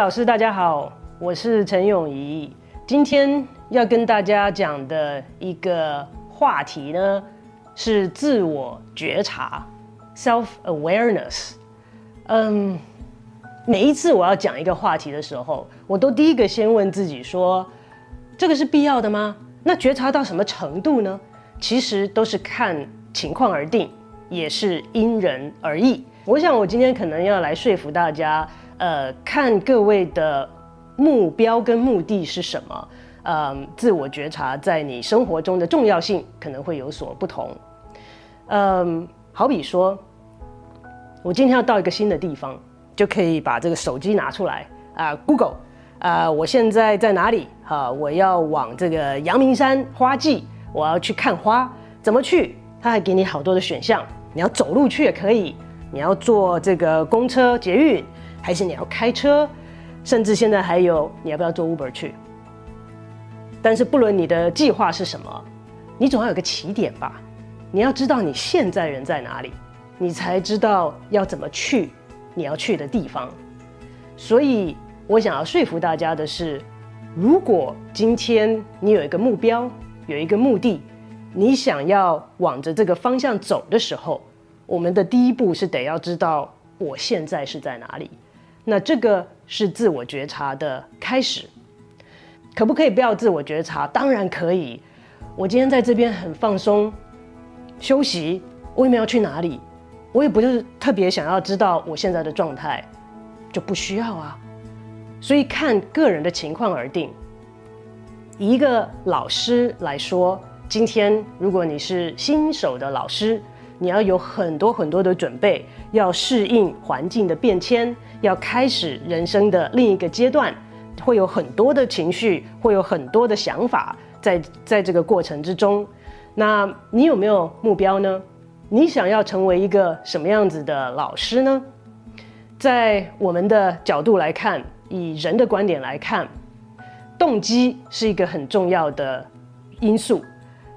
老师，大家好，我是陈永仪。今天要跟大家讲的一个话题呢，是自我觉察 （self awareness）。嗯，每一次我要讲一个话题的时候，我都第一个先问自己说：这个是必要的吗？那觉察到什么程度呢？其实都是看情况而定，也是因人而异。我想我今天可能要来说服大家。呃，看各位的目标跟目的是什么？嗯，自我觉察在你生活中的重要性可能会有所不同。嗯，好比说，我今天要到一个新的地方，就可以把这个手机拿出来啊，Google 啊，我现在在哪里？哈，我要往这个阳明山花季，我要去看花，怎么去？他还给你好多的选项，你要走路去也可以，你要坐这个公车、捷运。还是你要开车，甚至现在还有你要不要坐 Uber 去？但是不论你的计划是什么，你总要有个起点吧？你要知道你现在人在哪里，你才知道要怎么去你要去的地方。所以我想要说服大家的是，如果今天你有一个目标，有一个目的，你想要往着这个方向走的时候，我们的第一步是得要知道我现在是在哪里。那这个是自我觉察的开始，可不可以不要自我觉察？当然可以。我今天在这边很放松休息，我也没有去哪里，我也不是特别想要知道我现在的状态，就不需要啊。所以看个人的情况而定。一个老师来说，今天如果你是新手的老师，你要有很多很多的准备，要适应环境的变迁。要开始人生的另一个阶段，会有很多的情绪，会有很多的想法，在在这个过程之中，那你有没有目标呢？你想要成为一个什么样子的老师呢？在我们的角度来看，以人的观点来看，动机是一个很重要的因素。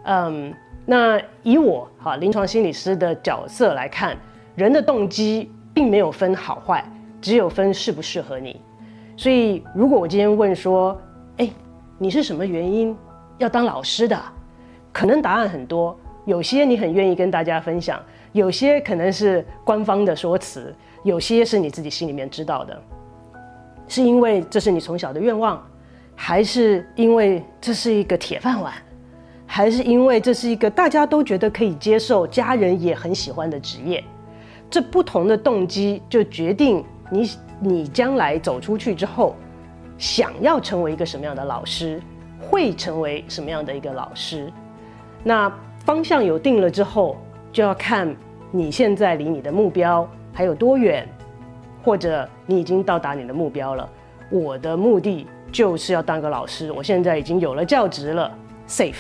嗯，那以我哈临床心理师的角色来看，人的动机并没有分好坏。只有分适不适合你，所以如果我今天问说，哎，你是什么原因要当老师的？可能答案很多，有些你很愿意跟大家分享，有些可能是官方的说辞，有些是你自己心里面知道的。是因为这是你从小的愿望，还是因为这是一个铁饭碗，还是因为这是一个大家都觉得可以接受、家人也很喜欢的职业？这不同的动机就决定。你你将来走出去之后，想要成为一个什么样的老师，会成为什么样的一个老师？那方向有定了之后，就要看你现在离你的目标还有多远，或者你已经到达你的目标了。我的目的就是要当个老师，我现在已经有了教职了，safe，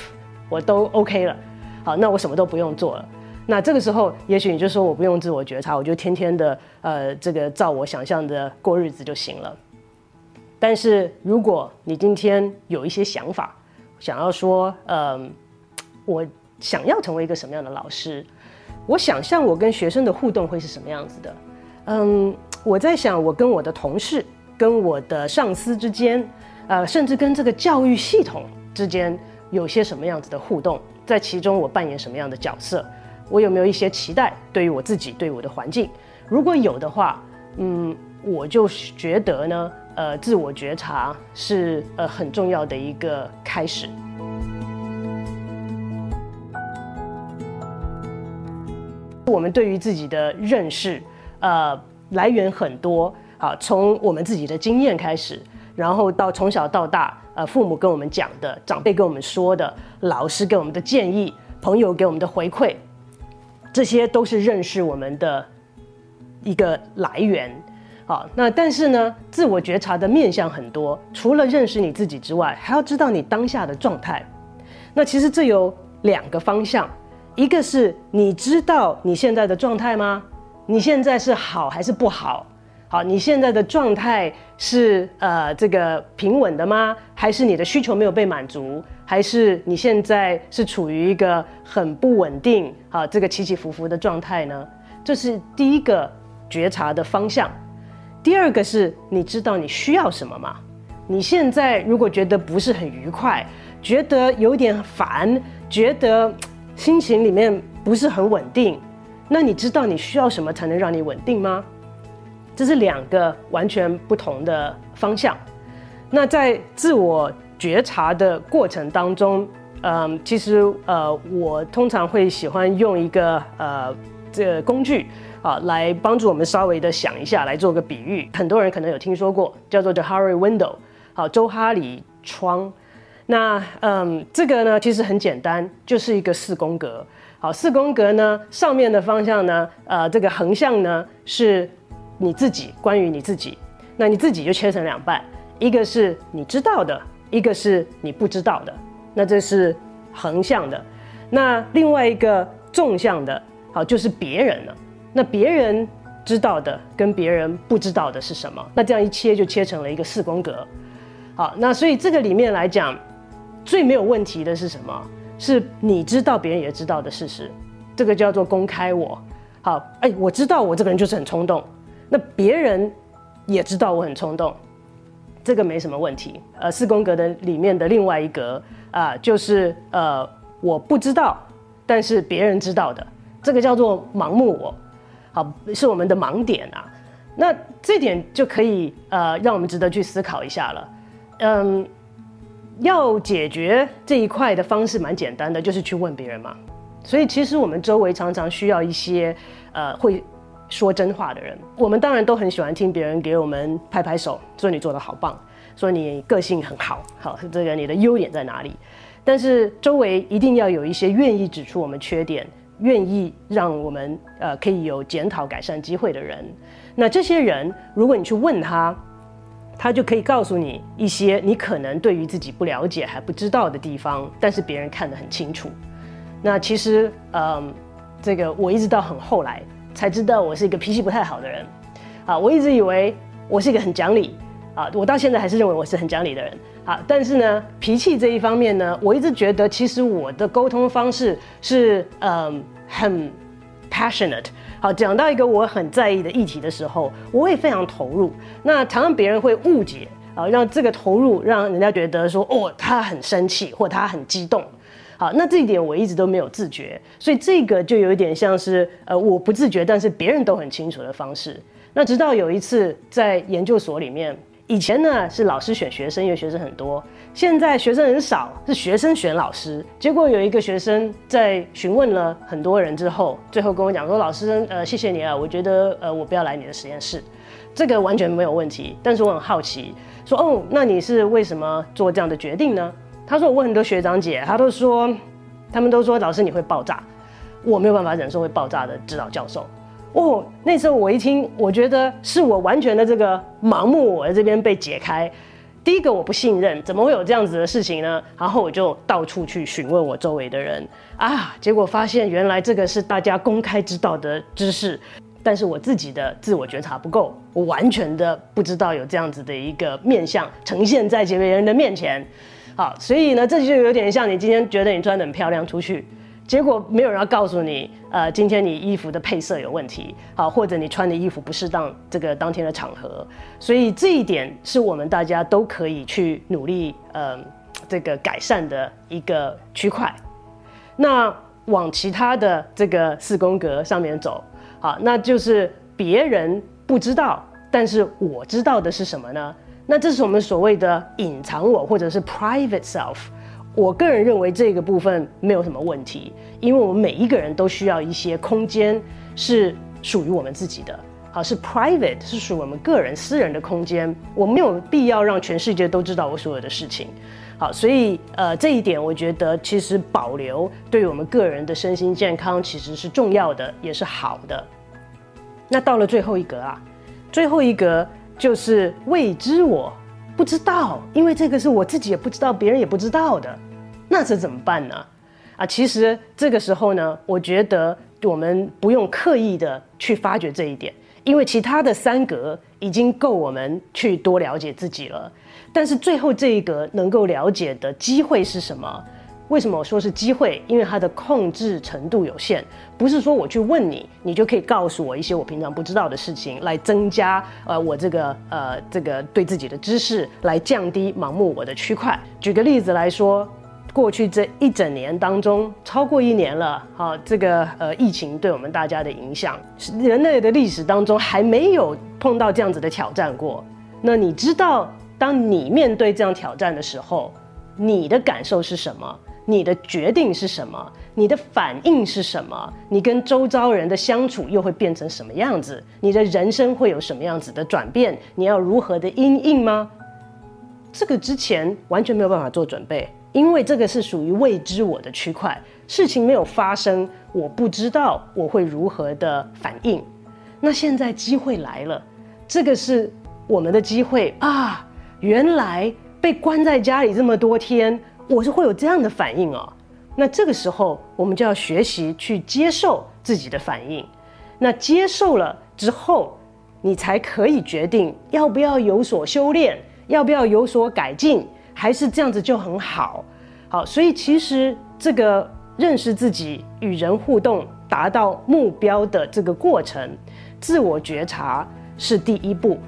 我都 OK 了。好，那我什么都不用做了。那这个时候，也许你就说我不用自我觉察，我就天天的呃这个照我想象的过日子就行了。但是如果你今天有一些想法，想要说，嗯，我想要成为一个什么样的老师，我想象我跟学生的互动会是什么样子的，嗯，我在想我跟我的同事、跟我的上司之间，呃，甚至跟这个教育系统之间有些什么样子的互动，在其中我扮演什么样的角色。我有没有一些期待？对于我自己，对我的环境，如果有的话，嗯，我就觉得呢，呃，自我觉察是呃很重要的一个开始。我们对于自己的认识，呃，来源很多，好，从我们自己的经验开始，然后到从小到大，呃，父母跟我们讲的，长辈跟我们说的，老师给我们的建议，朋友给我们的回馈。这些都是认识我们的一个来源，好，那但是呢，自我觉察的面向很多，除了认识你自己之外，还要知道你当下的状态。那其实这有两个方向，一个是你知道你现在的状态吗？你现在是好还是不好？好，你现在的状态是呃这个平稳的吗？还是你的需求没有被满足？还是你现在是处于一个很不稳定啊这个起起伏伏的状态呢？这是第一个觉察的方向。第二个是你知道你需要什么吗？你现在如果觉得不是很愉快，觉得有点烦，觉得心情里面不是很稳定，那你知道你需要什么才能让你稳定吗？这是两个完全不同的方向。那在自我觉察的过程当中，嗯，其实呃，我通常会喜欢用一个呃这工具啊，来帮助我们稍微的想一下，来做个比喻。很多人可能有听说过，叫做 The Harry Window，好，周哈里窗。那嗯，这个呢，其实很简单，就是一个四宫格。好，四宫格呢，上面的方向呢，呃，这个横向呢是。你自己关于你自己，那你自己就切成两半，一个是你知道的，一个是你不知道的，那这是横向的。那另外一个纵向的，好就是别人了。那别人知道的跟别人不知道的是什么？那这样一切就切成了一个四宫格。好，那所以这个里面来讲，最没有问题的是什么？是你知道别人也知道的事实，这个叫做公开我。好，哎，我知道我这个人就是很冲动。那别人也知道我很冲动，这个没什么问题。呃，四宫格的里面的另外一格啊，就是呃我不知道，但是别人知道的，这个叫做盲目我，好，是我们的盲点啊。那这点就可以呃让我们值得去思考一下了。嗯，要解决这一块的方式蛮简单的，就是去问别人嘛。所以其实我们周围常常需要一些呃会。说真话的人，我们当然都很喜欢听别人给我们拍拍手，说你做的好棒，说你个性很好，好，这个你的优点在哪里？但是周围一定要有一些愿意指出我们缺点，愿意让我们呃可以有检讨改善机会的人。那这些人，如果你去问他，他就可以告诉你一些你可能对于自己不了解还不知道的地方，但是别人看得很清楚。那其实，嗯，这个我一直到很后来。才知道我是一个脾气不太好的人，啊，我一直以为我是一个很讲理，啊，我到现在还是认为我是很讲理的人，啊，但是呢，脾气这一方面呢，我一直觉得其实我的沟通方式是嗯很 passionate，好，讲到一个我很在意的议题的时候，我会非常投入，那常常别人会误解，啊，让这个投入让人家觉得说哦他很生气或他很激动。好，那这一点我一直都没有自觉，所以这个就有一点像是呃我不自觉，但是别人都很清楚的方式。那直到有一次在研究所里面，以前呢是老师选学生，因为学生很多，现在学生很少，是学生选老师。结果有一个学生在询问了很多人之后，最后跟我讲说：“老师，呃，谢谢你啊，我觉得呃我不要来你的实验室，这个完全没有问题。但是我很好奇，说哦，那你是为什么做这样的决定呢？”他说：“我问很多学长姐，他都说，他们都说老师你会爆炸，我没有办法忍受会爆炸的指导教授。哦，那时候我一听，我觉得是我完全的这个盲目，我这边被解开。第一个我不信任，怎么会有这样子的事情呢？然后我就到处去询问我周围的人啊，结果发现原来这个是大家公开知道的知识，但是我自己的自我觉察不够，我完全的不知道有这样子的一个面相呈现在别人的面前。”好，所以呢，这就有点像你今天觉得你穿的很漂亮出去，结果没有人要告诉你，呃，今天你衣服的配色有问题，好，或者你穿的衣服不适当，这个当天的场合，所以这一点是我们大家都可以去努力，嗯，这个改善的一个区块。那往其他的这个四宫格上面走，好，那就是别人不知道，但是我知道的是什么呢？那这是我们所谓的隐藏我，或者是 private self。我个人认为这个部分没有什么问题，因为我们每一个人都需要一些空间是属于我们自己的，好是 private，是属于我们个人私人的空间。我没有必要让全世界都知道我所有的事情。好，所以呃这一点我觉得其实保留对于我们个人的身心健康其实是重要的，也是好的。那到了最后一格啊，最后一格。就是未知，我不知道，因为这个是我自己也不知道，别人也不知道的，那这怎么办呢？啊，其实这个时候呢，我觉得我们不用刻意的去发掘这一点，因为其他的三格已经够我们去多了解自己了。但是最后这一格能够了解的机会是什么？为什么我说是机会？因为它的控制程度有限，不是说我去问你，你就可以告诉我一些我平常不知道的事情，来增加呃我这个呃这个对自己的知识，来降低盲目我的区块。举个例子来说，过去这一整年当中，超过一年了，好，这个呃疫情对我们大家的影响，人类的历史当中还没有碰到这样子的挑战过。那你知道，当你面对这样挑战的时候，你的感受是什么？你的决定是什么？你的反应是什么？你跟周遭人的相处又会变成什么样子？你的人生会有什么样子的转变？你要如何的因应吗？这个之前完全没有办法做准备，因为这个是属于未知我的区块，事情没有发生，我不知道我会如何的反应。那现在机会来了，这个是我们的机会啊！原来被关在家里这么多天。我是会有这样的反应哦，那这个时候我们就要学习去接受自己的反应，那接受了之后，你才可以决定要不要有所修炼，要不要有所改进，还是这样子就很好。好，所以其实这个认识自己、与人互动、达到目标的这个过程，自我觉察是第一步。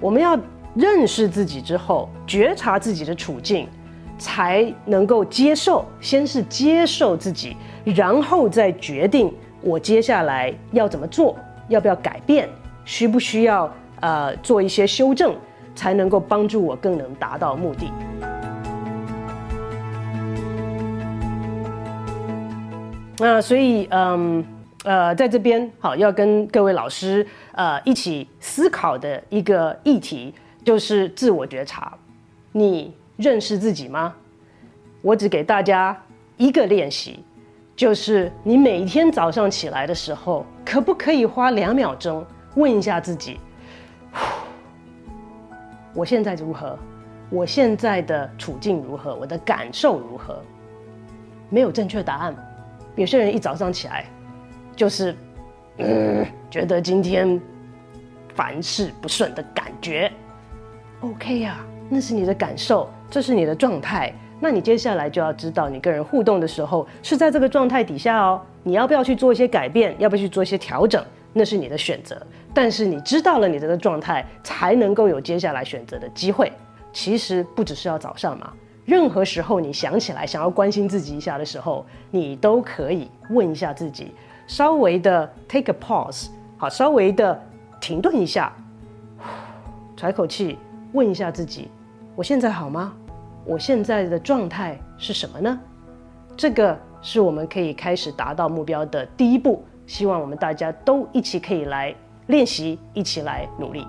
我们要认识自己之后，觉察自己的处境。才能够接受，先是接受自己，然后再决定我接下来要怎么做，要不要改变，需不需要呃做一些修正，才能够帮助我更能达到目的。那所以嗯呃在这边好要跟各位老师呃一起思考的一个议题就是自我觉察，你。认识自己吗？我只给大家一个练习，就是你每天早上起来的时候，可不可以花两秒钟问一下自己：我现在如何？我现在的处境如何？我的感受如何？没有正确答案。有些人一早上起来，就是嗯，觉得今天凡事不顺的感觉。OK 呀，那是你的感受。这是你的状态，那你接下来就要知道，你跟人互动的时候是在这个状态底下哦。你要不要去做一些改变？要不要去做一些调整？那是你的选择。但是你知道了你这个状态，才能够有接下来选择的机会。其实不只是要早上嘛，任何时候你想起来想要关心自己一下的时候，你都可以问一下自己，稍微的 take a pause，好，稍微的停顿一下，喘口气，问一下自己。我现在好吗？我现在的状态是什么呢？这个是我们可以开始达到目标的第一步。希望我们大家都一起可以来练习，一起来努力。